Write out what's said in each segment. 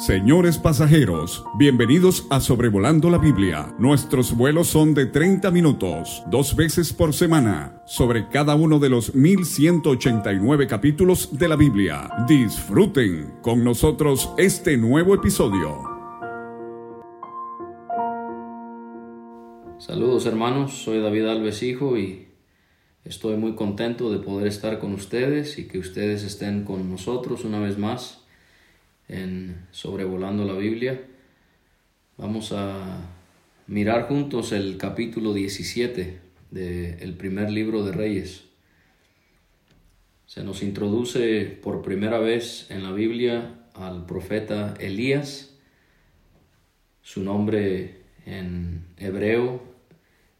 Señores pasajeros, bienvenidos a Sobrevolando la Biblia. Nuestros vuelos son de 30 minutos, dos veces por semana, sobre cada uno de los 1189 capítulos de la Biblia. Disfruten con nosotros este nuevo episodio. Saludos hermanos, soy David Alves Hijo y estoy muy contento de poder estar con ustedes y que ustedes estén con nosotros una vez más en Sobrevolando la Biblia. Vamos a mirar juntos el capítulo 17 del primer libro de Reyes. Se nos introduce por primera vez en la Biblia al profeta Elías. Su nombre en hebreo,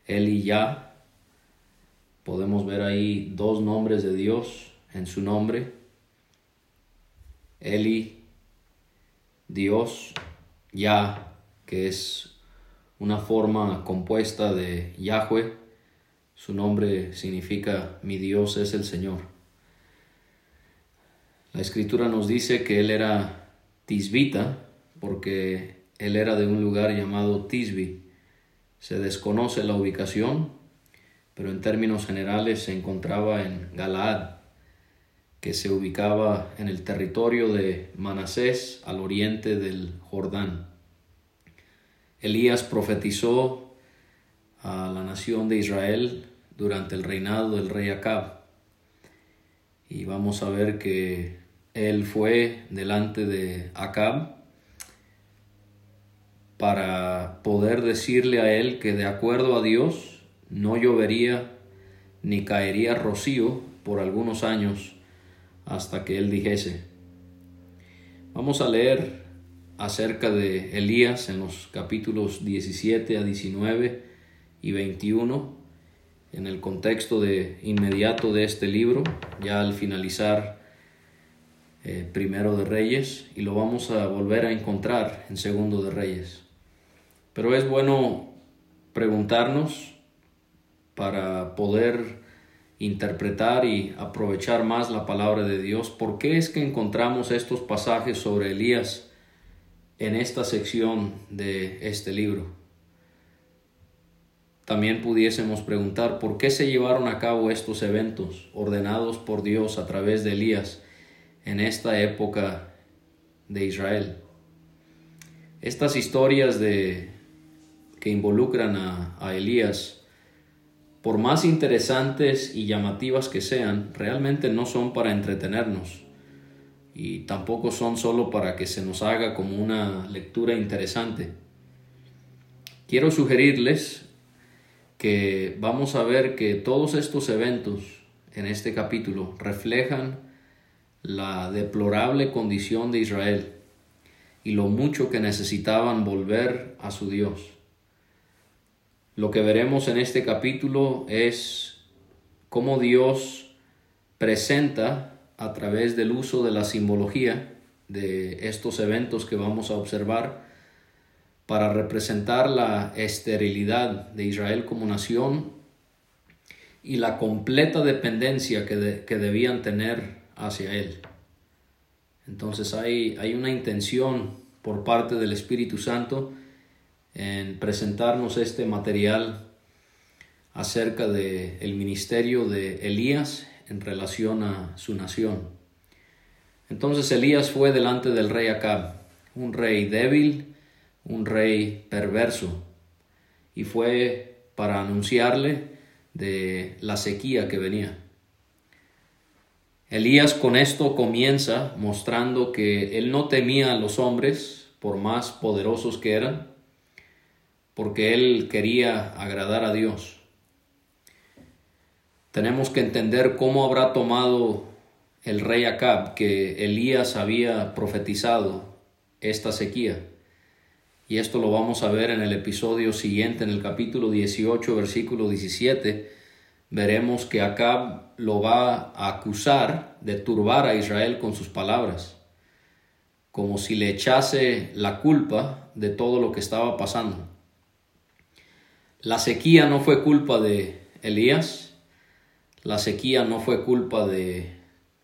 Eliyah. Podemos ver ahí dos nombres de Dios en su nombre. Eli Dios, Ya, que es una forma compuesta de Yahweh, su nombre significa mi Dios es el Señor. La escritura nos dice que él era tisbita porque él era de un lugar llamado Tisbi. Se desconoce la ubicación, pero en términos generales se encontraba en Galaad que se ubicaba en el territorio de Manasés al oriente del Jordán. Elías profetizó a la nación de Israel durante el reinado del rey Acab. Y vamos a ver que él fue delante de Acab para poder decirle a él que de acuerdo a Dios no llovería ni caería rocío por algunos años hasta que él dijese. Vamos a leer acerca de Elías en los capítulos 17 a 19 y 21 en el contexto de inmediato de este libro, ya al finalizar eh, primero de Reyes, y lo vamos a volver a encontrar en segundo de Reyes. Pero es bueno preguntarnos para poder interpretar y aprovechar más la palabra de Dios. ¿Por qué es que encontramos estos pasajes sobre Elías en esta sección de este libro? También pudiésemos preguntar por qué se llevaron a cabo estos eventos ordenados por Dios a través de Elías en esta época de Israel. Estas historias de que involucran a, a Elías por más interesantes y llamativas que sean, realmente no son para entretenernos y tampoco son solo para que se nos haga como una lectura interesante. Quiero sugerirles que vamos a ver que todos estos eventos en este capítulo reflejan la deplorable condición de Israel y lo mucho que necesitaban volver a su Dios. Lo que veremos en este capítulo es cómo Dios presenta a través del uso de la simbología de estos eventos que vamos a observar para representar la esterilidad de Israel como nación y la completa dependencia que, que debían tener hacia Él. Entonces hay, hay una intención por parte del Espíritu Santo en presentarnos este material acerca del el ministerio de Elías en relación a su nación. Entonces Elías fue delante del rey Acab, un rey débil, un rey perverso, y fue para anunciarle de la sequía que venía. Elías con esto comienza mostrando que él no temía a los hombres, por más poderosos que eran, porque él quería agradar a Dios. Tenemos que entender cómo habrá tomado el rey Acab que Elías había profetizado esta sequía. Y esto lo vamos a ver en el episodio siguiente, en el capítulo 18, versículo 17. Veremos que Acab lo va a acusar de turbar a Israel con sus palabras, como si le echase la culpa de todo lo que estaba pasando. La sequía no fue culpa de Elías, la sequía no fue culpa de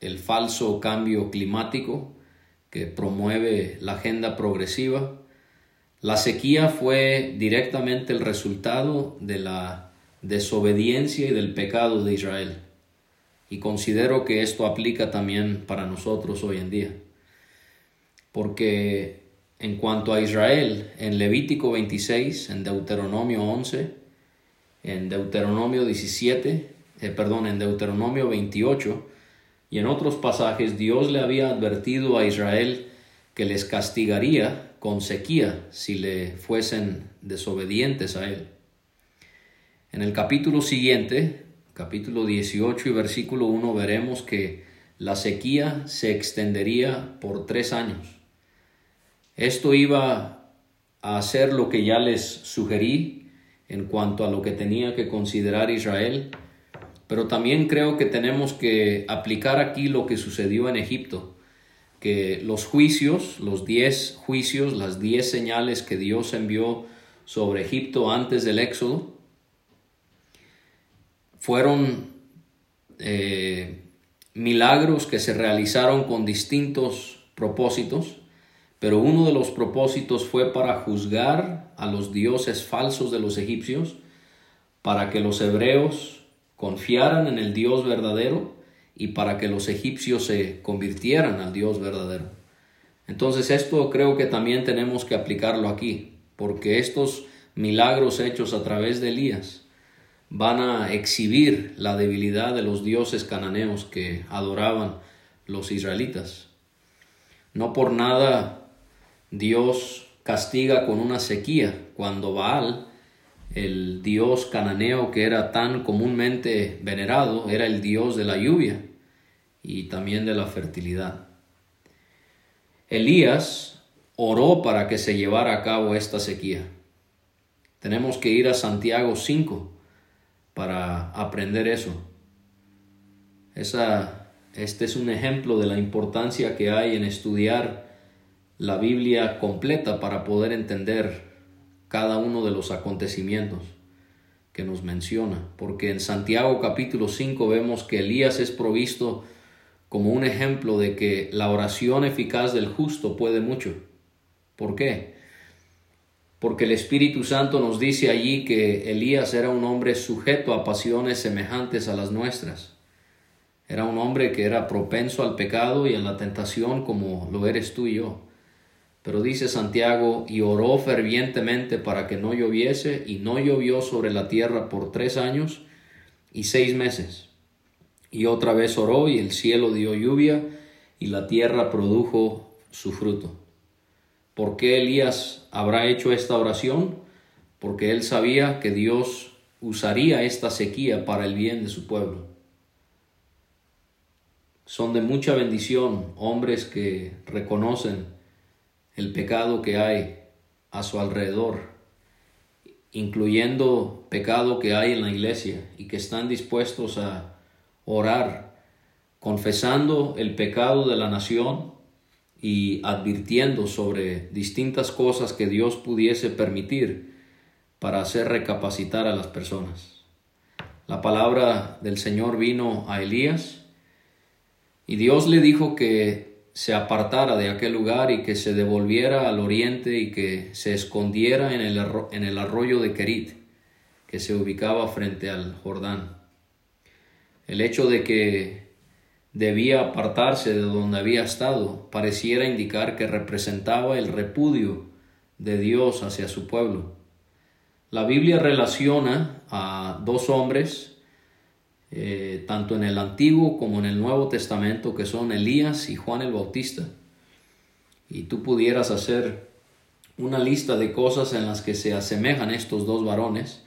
el falso cambio climático que promueve la agenda progresiva. La sequía fue directamente el resultado de la desobediencia y del pecado de Israel. Y considero que esto aplica también para nosotros hoy en día. Porque en cuanto a Israel, en Levítico 26, en Deuteronomio 11, en Deuteronomio 17, eh, perdón, en Deuteronomio 28 y en otros pasajes, Dios le había advertido a Israel que les castigaría con sequía si le fuesen desobedientes a él. En el capítulo siguiente, capítulo 18 y versículo 1 veremos que la sequía se extendería por tres años. Esto iba a hacer lo que ya les sugerí en cuanto a lo que tenía que considerar Israel, pero también creo que tenemos que aplicar aquí lo que sucedió en Egipto, que los juicios, los diez juicios, las diez señales que Dios envió sobre Egipto antes del Éxodo, fueron eh, milagros que se realizaron con distintos propósitos, pero uno de los propósitos fue para juzgar a los dioses falsos de los egipcios, para que los hebreos confiaran en el Dios verdadero y para que los egipcios se convirtieran al Dios verdadero. Entonces esto creo que también tenemos que aplicarlo aquí, porque estos milagros hechos a través de Elías van a exhibir la debilidad de los dioses cananeos que adoraban los israelitas. No por nada Dios castiga con una sequía cuando Baal, el dios cananeo que era tan comúnmente venerado, era el dios de la lluvia y también de la fertilidad. Elías oró para que se llevara a cabo esta sequía. Tenemos que ir a Santiago 5 para aprender eso. Esa, este es un ejemplo de la importancia que hay en estudiar la Biblia completa para poder entender cada uno de los acontecimientos que nos menciona. Porque en Santiago capítulo 5 vemos que Elías es provisto como un ejemplo de que la oración eficaz del justo puede mucho. ¿Por qué? porque el Espíritu Santo nos dice allí que Elías era un hombre sujeto a pasiones semejantes a las nuestras. Era un hombre que era propenso al pecado y a la tentación como lo eres tú y yo. Pero dice Santiago, y oró fervientemente para que no lloviese, y no llovió sobre la tierra por tres años y seis meses. Y otra vez oró, y el cielo dio lluvia, y la tierra produjo su fruto. ¿Por qué Elías habrá hecho esta oración? Porque él sabía que Dios usaría esta sequía para el bien de su pueblo. Son de mucha bendición hombres que reconocen el pecado que hay a su alrededor, incluyendo pecado que hay en la iglesia y que están dispuestos a orar, confesando el pecado de la nación y advirtiendo sobre distintas cosas que Dios pudiese permitir para hacer recapacitar a las personas. La palabra del Señor vino a Elías y Dios le dijo que se apartara de aquel lugar y que se devolviera al oriente y que se escondiera en el, en el arroyo de Kerit, que se ubicaba frente al Jordán. El hecho de que debía apartarse de donde había estado, pareciera indicar que representaba el repudio de Dios hacia su pueblo. La Biblia relaciona a dos hombres, eh, tanto en el Antiguo como en el Nuevo Testamento, que son Elías y Juan el Bautista. Y tú pudieras hacer una lista de cosas en las que se asemejan estos dos varones,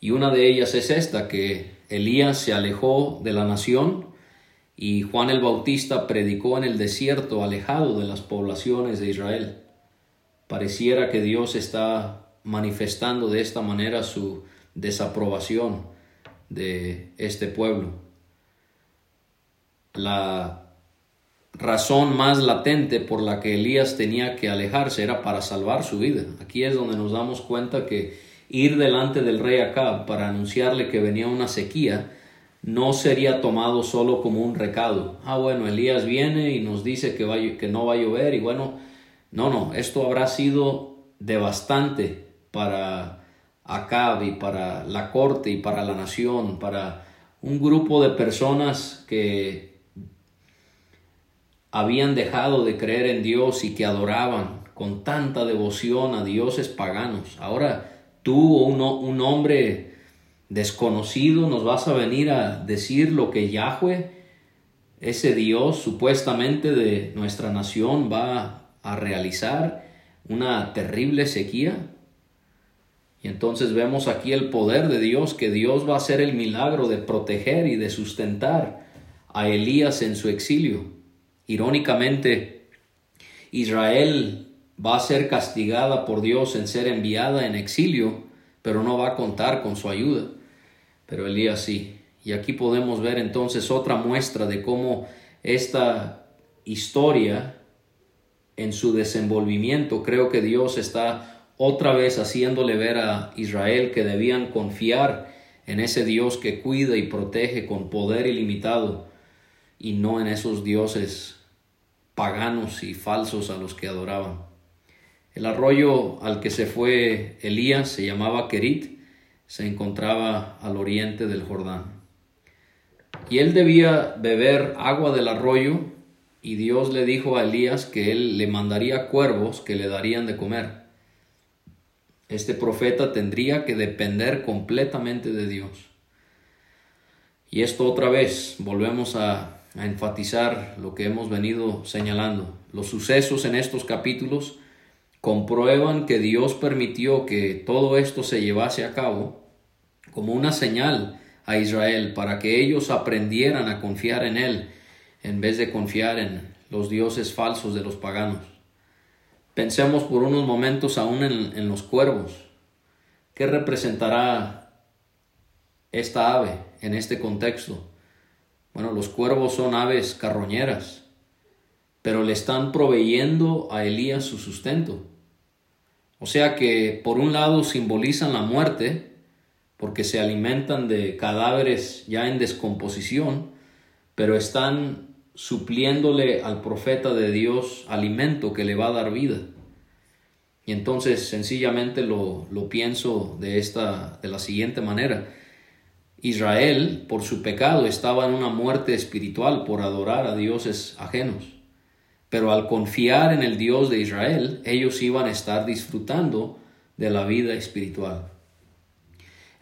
y una de ellas es esta, que Elías se alejó de la nación, y Juan el Bautista predicó en el desierto alejado de las poblaciones de Israel. Pareciera que Dios está manifestando de esta manera su desaprobación de este pueblo. La razón más latente por la que Elías tenía que alejarse era para salvar su vida. Aquí es donde nos damos cuenta que ir delante del rey Acab para anunciarle que venía una sequía no sería tomado solo como un recado. Ah, bueno, Elías viene y nos dice que, va, que no va a llover y bueno, no, no, esto habrá sido devastante para Acab y para la corte y para la nación, para un grupo de personas que habían dejado de creer en Dios y que adoraban con tanta devoción a dioses paganos. Ahora tú, un, un hombre desconocido, nos vas a venir a decir lo que Yahweh, ese Dios supuestamente de nuestra nación, va a realizar una terrible sequía. Y entonces vemos aquí el poder de Dios, que Dios va a hacer el milagro de proteger y de sustentar a Elías en su exilio. Irónicamente, Israel va a ser castigada por Dios en ser enviada en exilio, pero no va a contar con su ayuda. Pero Elías sí. Y aquí podemos ver entonces otra muestra de cómo esta historia en su desenvolvimiento, creo que Dios está otra vez haciéndole ver a Israel que debían confiar en ese Dios que cuida y protege con poder ilimitado y no en esos dioses paganos y falsos a los que adoraban. El arroyo al que se fue Elías se llamaba Kerit, se encontraba al oriente del Jordán. Y él debía beber agua del arroyo y Dios le dijo a Elías que él le mandaría cuervos que le darían de comer. Este profeta tendría que depender completamente de Dios. Y esto otra vez, volvemos a, enfatizar lo que hemos venido señalando. Los sucesos en estos capítulos comprueban que Dios permitió que todo esto se llevase a cabo como una señal a Israel para que ellos aprendieran a confiar en Él en vez de confiar en los dioses falsos de los paganos. Pensemos por unos momentos aún en, los cuervos. ¿Qué representará esta ave en este contexto? Bueno, los cuervos son aves carroñeras, pero le están proveyendo a Elías su sustento. O sea que por un lado simbolizan la muerte, porque se alimentan de cadáveres ya en descomposición, pero están supliéndole al profeta de Dios alimento que le va a dar vida. Y entonces sencillamente lo, lo pienso de, esta, de la siguiente manera. Israel, por su pecado, estaba en una muerte espiritual por adorar a dioses ajenos. Pero al confiar en el Dios de Israel, ellos iban a estar disfrutando de la vida espiritual.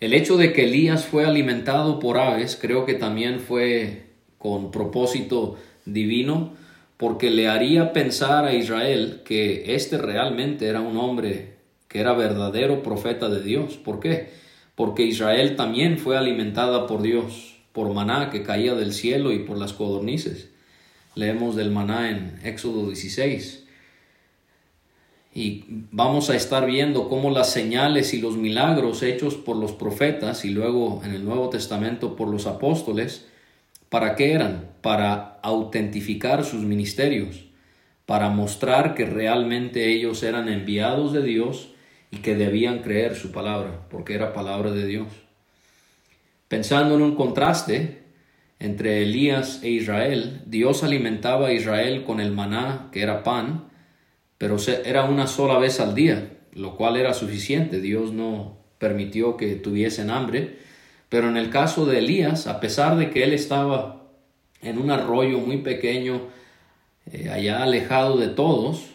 El hecho de que Elías fue alimentado por aves creo que también fue con propósito divino, porque le haría pensar a Israel que este realmente era un hombre que era verdadero profeta de Dios. ¿Por qué? Porque Israel también fue alimentada por Dios, por maná que caía del cielo y por las codornices. Leemos del maná en Éxodo 16. Y vamos a estar viendo cómo las señales y los milagros hechos por los profetas y luego en el Nuevo Testamento por los apóstoles, ¿para qué eran? Para autentificar sus ministerios, para mostrar que realmente ellos eran enviados de Dios y que debían creer su palabra, porque era palabra de Dios. Pensando en un contraste, entre Elías e Israel, Dios alimentaba a Israel con el maná, que era pan, pero era una sola vez al día, lo cual era suficiente. Dios no permitió que tuviesen hambre. Pero en el caso de Elías, a pesar de que él estaba en un arroyo muy pequeño, eh, allá alejado de todos,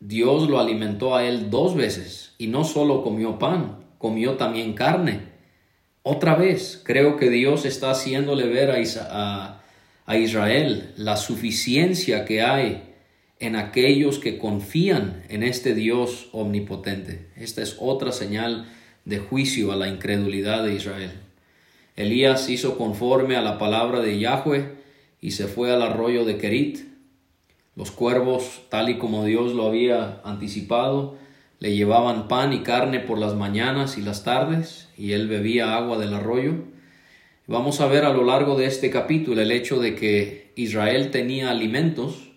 Dios lo alimentó a él dos veces y no solo comió pan, comió también carne. Otra vez, creo que Dios está haciéndole ver a, a, Israel la suficiencia que hay en aquellos que confían en este Dios omnipotente. Esta es otra señal de juicio a la incredulidad de Israel. Elías hizo conforme a la palabra de Yahweh y se fue al arroyo de Kerit. Los cuervos, tal y como Dios lo había anticipado, le llevaban pan y carne por las mañanas y las tardes, y él bebía agua del arroyo. Vamos a ver a lo largo de este capítulo el hecho de que Israel tenía alimentos,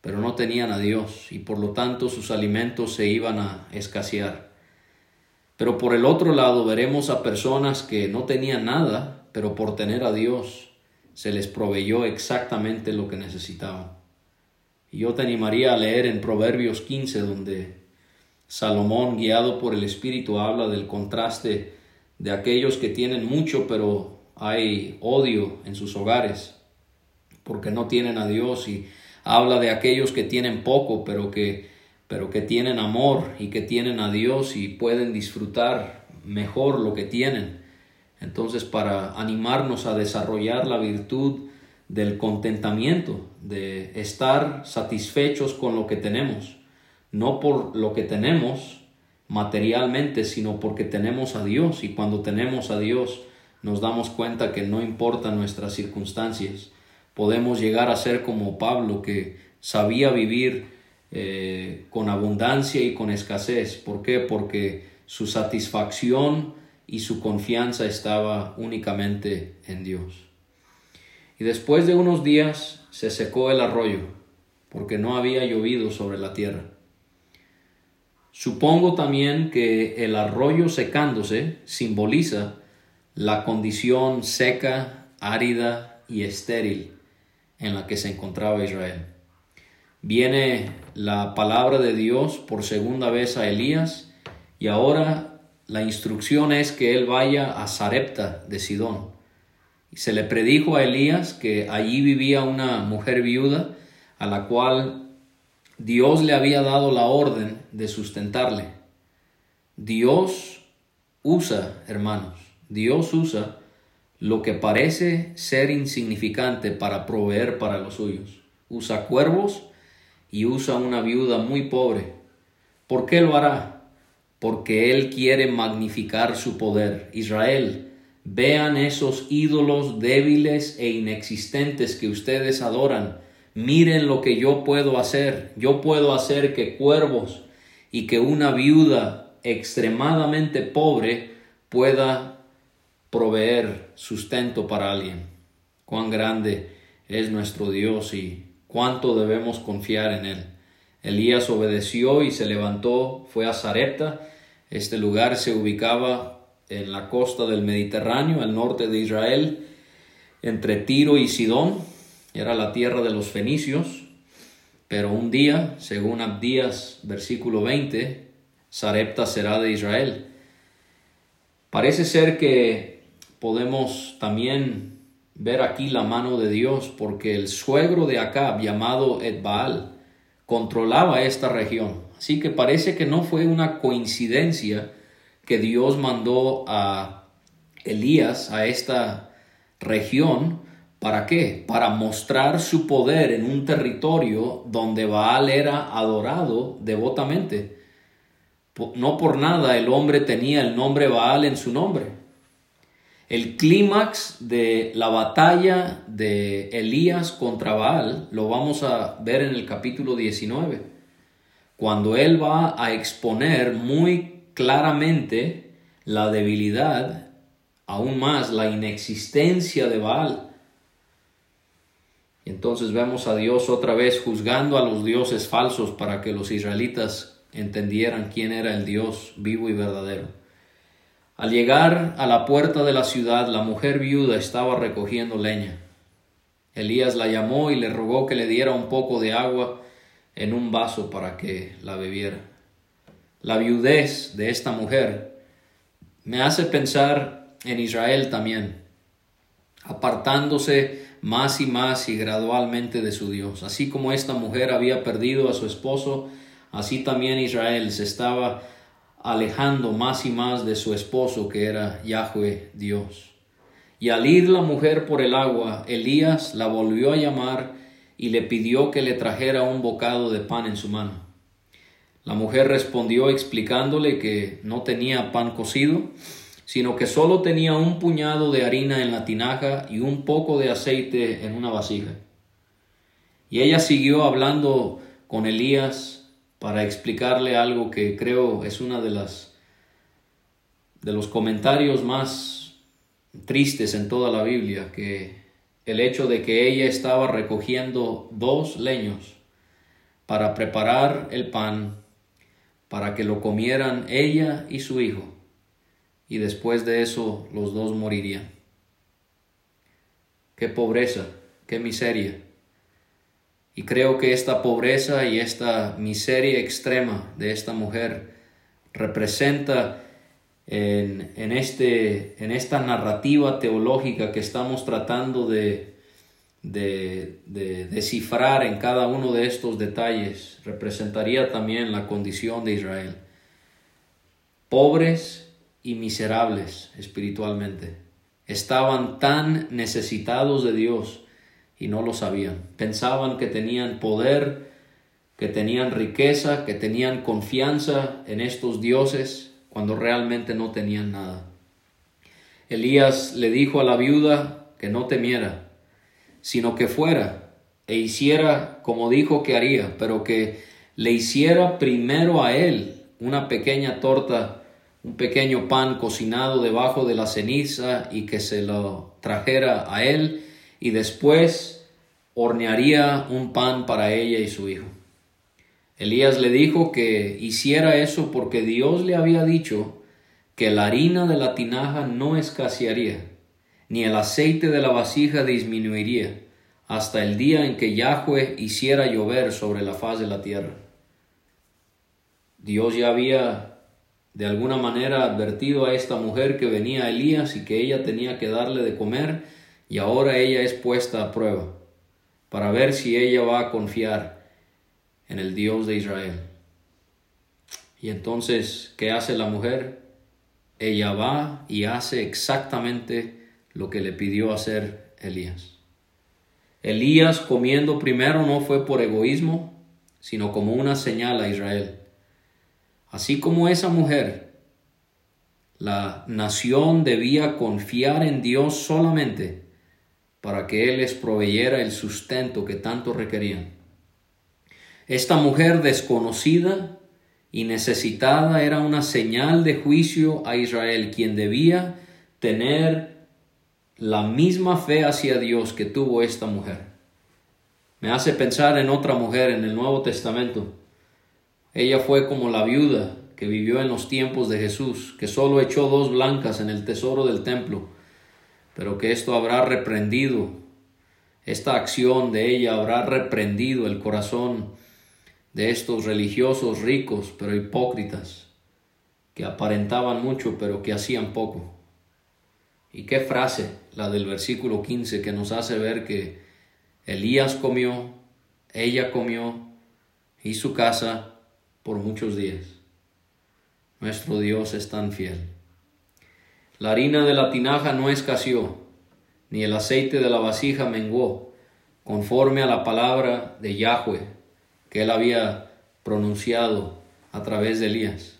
pero no tenían a Dios, y por lo tanto sus alimentos se iban a escasear. Pero por el otro lado veremos a personas que no tenían nada, pero por tener a Dios se les proveyó exactamente lo que necesitaban. Y yo te animaría a leer en Proverbios 15, donde Salomón, guiado por el Espíritu, habla del contraste de aquellos que tienen mucho, pero hay odio en sus hogares, porque no tienen a Dios, y habla de aquellos que tienen poco, pero que, pero que tienen amor y que tienen a Dios y pueden disfrutar mejor lo que tienen. Entonces, para animarnos a desarrollar la virtud del contentamiento, de estar satisfechos con lo que tenemos, no por lo que tenemos materialmente, sino porque tenemos a Dios y cuando tenemos a Dios nos damos cuenta que no importan nuestras circunstancias, podemos llegar a ser como Pablo que sabía vivir eh, con abundancia y con escasez. ¿Por qué? Porque su satisfacción y su confianza estaba únicamente en Dios. Y después de unos días se secó el arroyo, porque no había llovido sobre la tierra. Supongo también que el arroyo secándose simboliza la condición seca, árida y estéril en la que se encontraba Israel. Viene la palabra de Dios por segunda vez a Elías y ahora la instrucción es que él vaya a Sarepta de Sidón se le predijo a Elías que allí vivía una mujer viuda a la cual Dios le había dado la orden de sustentarle. Dios usa, hermanos, Dios usa lo que parece ser insignificante para proveer para los suyos. Usa cuervos y usa una viuda muy pobre. ¿Por qué lo hará? Porque Él quiere magnificar su poder. Israel, Vean esos ídolos débiles e inexistentes que ustedes adoran. Miren lo que yo puedo hacer. Yo puedo hacer que cuervos y que una viuda extremadamente pobre pueda proveer sustento para alguien. Cuán grande es nuestro Dios y cuánto debemos confiar en Él. Elías obedeció y se levantó, fue a Zarepta. Este lugar se ubicaba en la costa del Mediterráneo, al norte de Israel, entre Tiro y Sidón, era la tierra de los fenicios, pero un día, según Abdías, versículo 20, Sarepta será de Israel. Parece ser que podemos también ver aquí la mano de Dios, porque el suegro de Acab, llamado Edbaal, controlaba esta región. Así que parece que no fue una coincidencia que Dios mandó a Elías a esta región. ¿Para qué? Para mostrar su poder en un territorio donde Baal era adorado devotamente. No por nada el hombre tenía el nombre Baal en su nombre. El clímax de la batalla de Elías contra Baal lo vamos a ver en el capítulo 19, cuando él va a exponer muy claramente la debilidad, aún más la inexistencia de Baal. Y entonces vemos a Dios otra vez juzgando a los dioses falsos para que los israelitas entendieran quién era el Dios vivo y verdadero. Al llegar a la puerta de la ciudad, la mujer viuda estaba recogiendo leña. Elías la llamó y le rogó que le diera un poco de agua en un vaso para que la bebiera la viudez de esta mujer me hace pensar en Israel también, apartándose más y más y gradualmente de su Dios. Así como esta mujer había perdido a su esposo, así también Israel se estaba alejando más y más de su esposo que era Yahweh Dios. Y al ir la mujer por el agua, Elías la volvió a llamar y le pidió que le trajera un bocado de pan en su mano. La mujer respondió explicándole que no tenía pan cocido, sino que solo tenía un puñado de harina en la tinaja y un poco de aceite en una vasija. Y ella siguió hablando con Elías para explicarle algo que creo es una de las de los comentarios más tristes en toda la Biblia, que el hecho de que ella estaba recogiendo dos leños para preparar el pan para que lo comieran ella y su hijo, y después de eso los dos morirían. qué pobreza, qué miseria. Y creo que esta pobreza y esta miseria extrema de esta mujer representa en, este, en esta narrativa teológica que estamos tratando de, de, de descifrar en cada uno de estos detalles, representaría también la condición de Israel. Pobres y miserables espiritualmente. Estaban tan necesitados de Dios y no lo sabían. Pensaban que tenían poder, que tenían riqueza, que tenían confianza en estos dioses, cuando realmente no tenían nada. Elías le dijo a la viuda que no temiera, sino que fuera e hiciera como dijo que haría, pero que le hiciera primero a él una pequeña torta, un pequeño pan cocinado debajo de la ceniza y que se lo trajera a él y después hornearía un pan para ella y su hijo. Elías le dijo que hiciera eso porque Dios le había dicho que la harina de la tinaja no escasearía, ni el aceite de la vasija disminuiría, hasta el día en que Yahweh hiciera llover sobre la faz de la tierra. Dios ya había de alguna manera advertido a esta mujer que venía Elías y que ella tenía que darle de comer, y ahora ella es puesta a prueba para ver si ella va a confiar en el Dios de Israel. Y entonces, ¿qué hace la mujer? Ella va y hace exactamente lo que le pidió hacer Elías. Elías comiendo primero no fue por egoísmo, sino como una señal a Israel. Así como esa mujer, la nación debía confiar en Dios solamente para que Él les proveyera el sustento que tanto requerían. Esta mujer desconocida y necesitada era una señal de juicio a Israel, quien debía tener la misma fe hacia Dios que tuvo esta mujer. Me hace pensar en otra mujer en el Nuevo Testamento. Ella fue como la viuda que vivió en los tiempos de Jesús, que solo echó dos blancas en el tesoro del templo pero que esto habrá reprendido, esta acción de ella habrá reprendido el corazón de estos religiosos ricos pero hipócritas, que aparentaban mucho pero que hacían poco. Y qué frase la del versículo 15 que nos hace ver que Elías comió, ella comió y su casa por muchos días. Nuestro Dios es tan fiel. La harina de la tinaja no escaseó, ni el aceite de la vasija menguó, conforme a la palabra de Yahweh que él había pronunciado a través de Elías.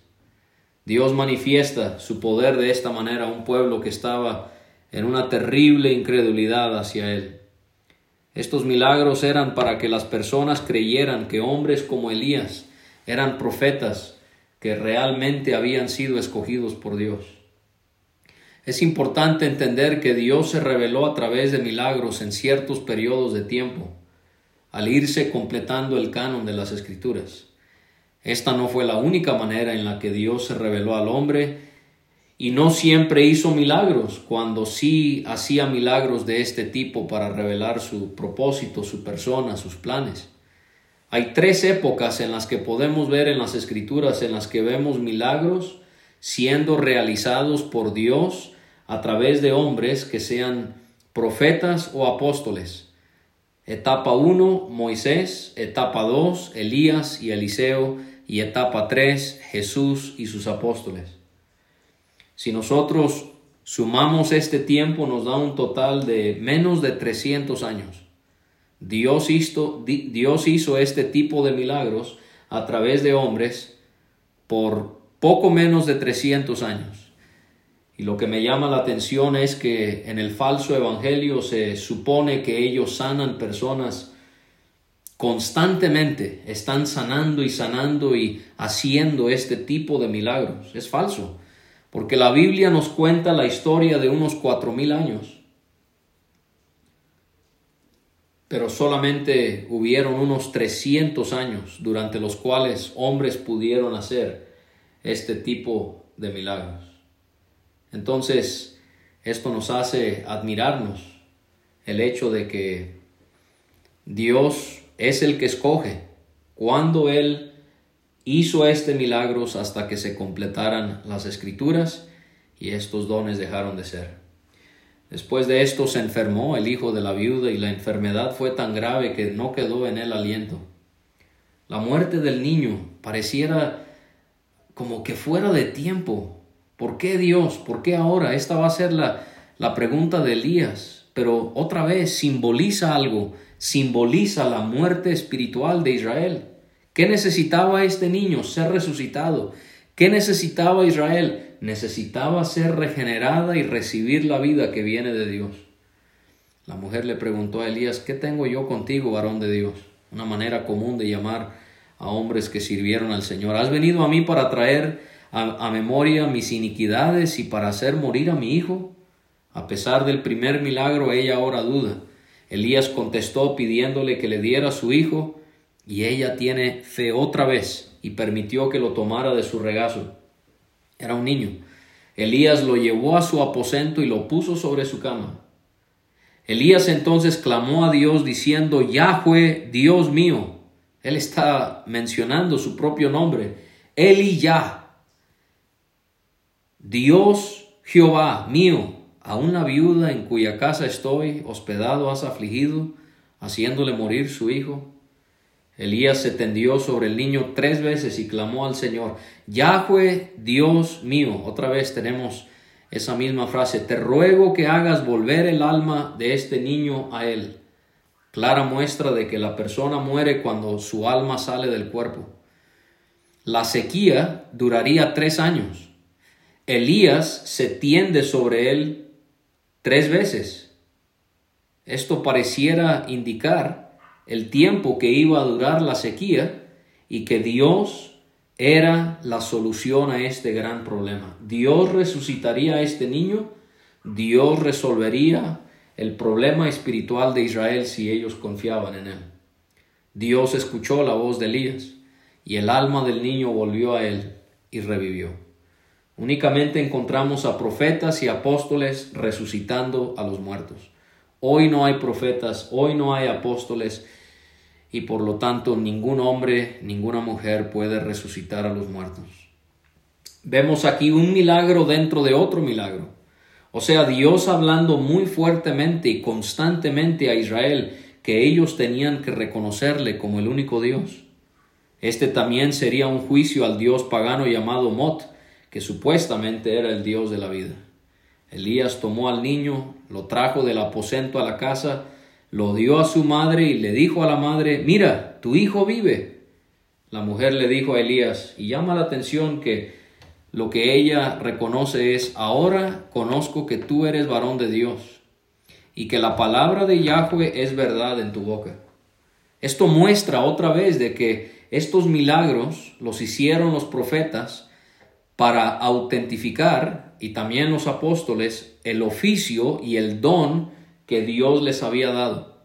Dios manifiesta su poder de esta manera a un pueblo que estaba en una terrible incredulidad hacia él. Estos milagros eran para que las personas creyeran que hombres como Elías eran profetas que realmente habían sido escogidos por Dios. Es importante entender que Dios se reveló a través de milagros en ciertos periodos de tiempo, al irse completando el canon de las escrituras. Esta no fue la única manera en la que Dios se reveló al hombre y no siempre hizo milagros, cuando sí hacía milagros de este tipo para revelar su propósito, su persona, sus planes. Hay tres épocas en las que podemos ver en las escrituras en las que vemos milagros siendo realizados por Dios a través de hombres que sean profetas o apóstoles. Etapa 1, Moisés. Etapa 2, Elías y Eliseo. Y etapa 3, Jesús y sus apóstoles. Si nosotros sumamos este tiempo, nos da un total de menos de 300 años. Dios hizo, Dios hizo este tipo de milagros a través de hombres por poco menos de 300 años. Y lo que me llama la atención es que en el falso evangelio se supone que ellos sanan personas constantemente, están sanando y sanando y haciendo este tipo de milagros. Es falso, porque la Biblia nos cuenta la historia de unos cuatro mil años. Pero solamente hubieron unos 300 años durante los cuales hombres pudieron hacer este tipo de milagros. Entonces, esto nos hace admirarnos el hecho de que Dios es el que escoge cuando Él hizo este milagro hasta que se completaran las escrituras y estos dones dejaron de ser. Después de esto se enfermó el hijo de la viuda y la enfermedad fue tan grave que no quedó en él aliento. La muerte del niño pareciera como que fuera de tiempo. ¿Por qué Dios? ¿Por qué ahora? Esta va a ser la, la pregunta de Elías, pero otra vez simboliza algo, simboliza la muerte espiritual de Israel. ¿Qué necesitaba este niño? Ser resucitado. ¿Qué necesitaba Israel? Necesitaba ser regenerada y recibir la vida que viene de Dios. La mujer le preguntó a Elías, ¿qué tengo yo contigo, varón de Dios? Una manera común de llamar a hombres que sirvieron al Señor. ¿Has venido a mí para traer a, memoria mis iniquidades y para hacer morir a mi hijo? A pesar del primer milagro, ella ahora duda. Elías contestó pidiéndole que le diera su hijo, y ella tiene fe otra vez y permitió que lo tomara de su regazo. Era un niño. Elías lo llevó a su aposento y lo puso sobre su cama. Elías entonces clamó a Dios diciendo, Yahweh, Dios mío. Él está mencionando su propio nombre. Eli Yah. Dios Jehová mío a una viuda en cuya casa estoy hospedado has afligido, haciéndole morir su hijo. Elías se tendió sobre el niño tres veces y clamó al Señor, Yahweh, Dios mío. Otra vez tenemos esa misma frase, te ruego que hagas volver el alma de este niño a él. Clara muestra de que la persona muere cuando su alma sale del cuerpo. La sequía duraría tres años. Elías se tiende sobre él tres veces. Esto pareciera indicar el tiempo que iba a durar la sequía y que Dios era la solución a este gran problema. Dios resucitaría a este niño, Dios resolvería el problema espiritual de Israel si ellos confiaban en él. Dios escuchó la voz de Elías y el alma del niño volvió a él y revivió. Únicamente encontramos a profetas y apóstoles resucitando a los muertos. Hoy no hay profetas, hoy no hay apóstoles y por lo tanto ningún hombre, ninguna mujer puede resucitar a los muertos. Vemos aquí un milagro dentro de otro milagro. O sea, Dios hablando muy fuertemente y constantemente a Israel que ellos tenían que reconocerle como el único Dios. Este también sería un juicio al Dios pagano llamado Mot, que supuestamente era el Dios de la vida. Elías tomó al niño, lo trajo del aposento a la casa, lo dio a su madre y le dijo a la madre, mira, tu hijo vive. La mujer le dijo a Elías, y llama la atención que lo que ella reconoce es, ahora conozco que tú eres varón de Dios y que la palabra de Yahweh es verdad en tu boca. Esto muestra otra vez de que estos milagros los hicieron los profetas para autentificar, y también los apóstoles, el oficio y el don que Dios les había dado.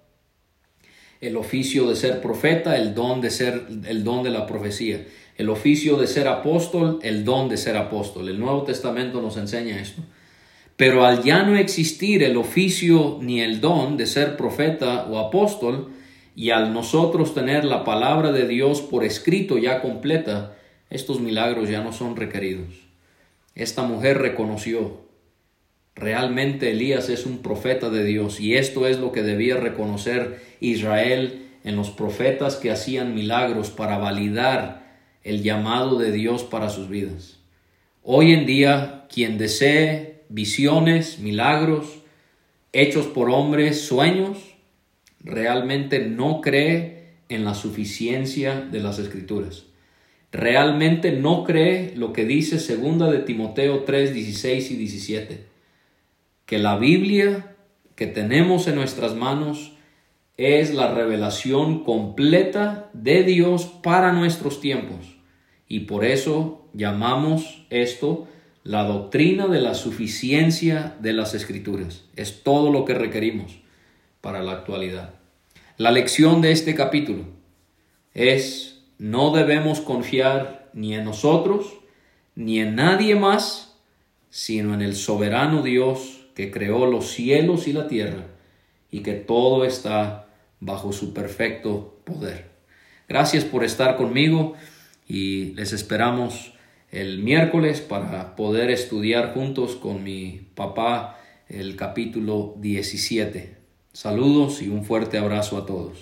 El oficio de ser profeta, el don de ser el don de la profecía, el oficio de ser apóstol, el don de ser apóstol. El Nuevo Testamento nos enseña esto. Pero al ya no existir el oficio ni el don de ser profeta o apóstol, y al nosotros tener la palabra de Dios por escrito ya completa, estos milagros ya no son requeridos. Esta mujer reconoció, realmente Elías es un profeta de Dios y esto es lo que debía reconocer Israel en los profetas que hacían milagros para validar el llamado de Dios para sus vidas. Hoy en día, quien desee visiones, milagros, hechos por hombres, sueños, realmente no cree en la suficiencia de las escrituras realmente no cree lo que dice segunda de Timoteo 3, 16 y 17, que la Biblia que tenemos en nuestras manos es la revelación completa de Dios para nuestros tiempos. Y por eso llamamos esto la doctrina de la suficiencia de las escrituras. Es todo lo que requerimos para la actualidad. La lección de este capítulo es no debemos confiar ni en nosotros, ni en nadie más, sino en el soberano Dios que creó los cielos y la tierra y que todo está bajo su perfecto poder. Gracias por estar conmigo y les esperamos el miércoles para poder estudiar juntos con mi papá el capítulo 17. Saludos y un fuerte abrazo a todos.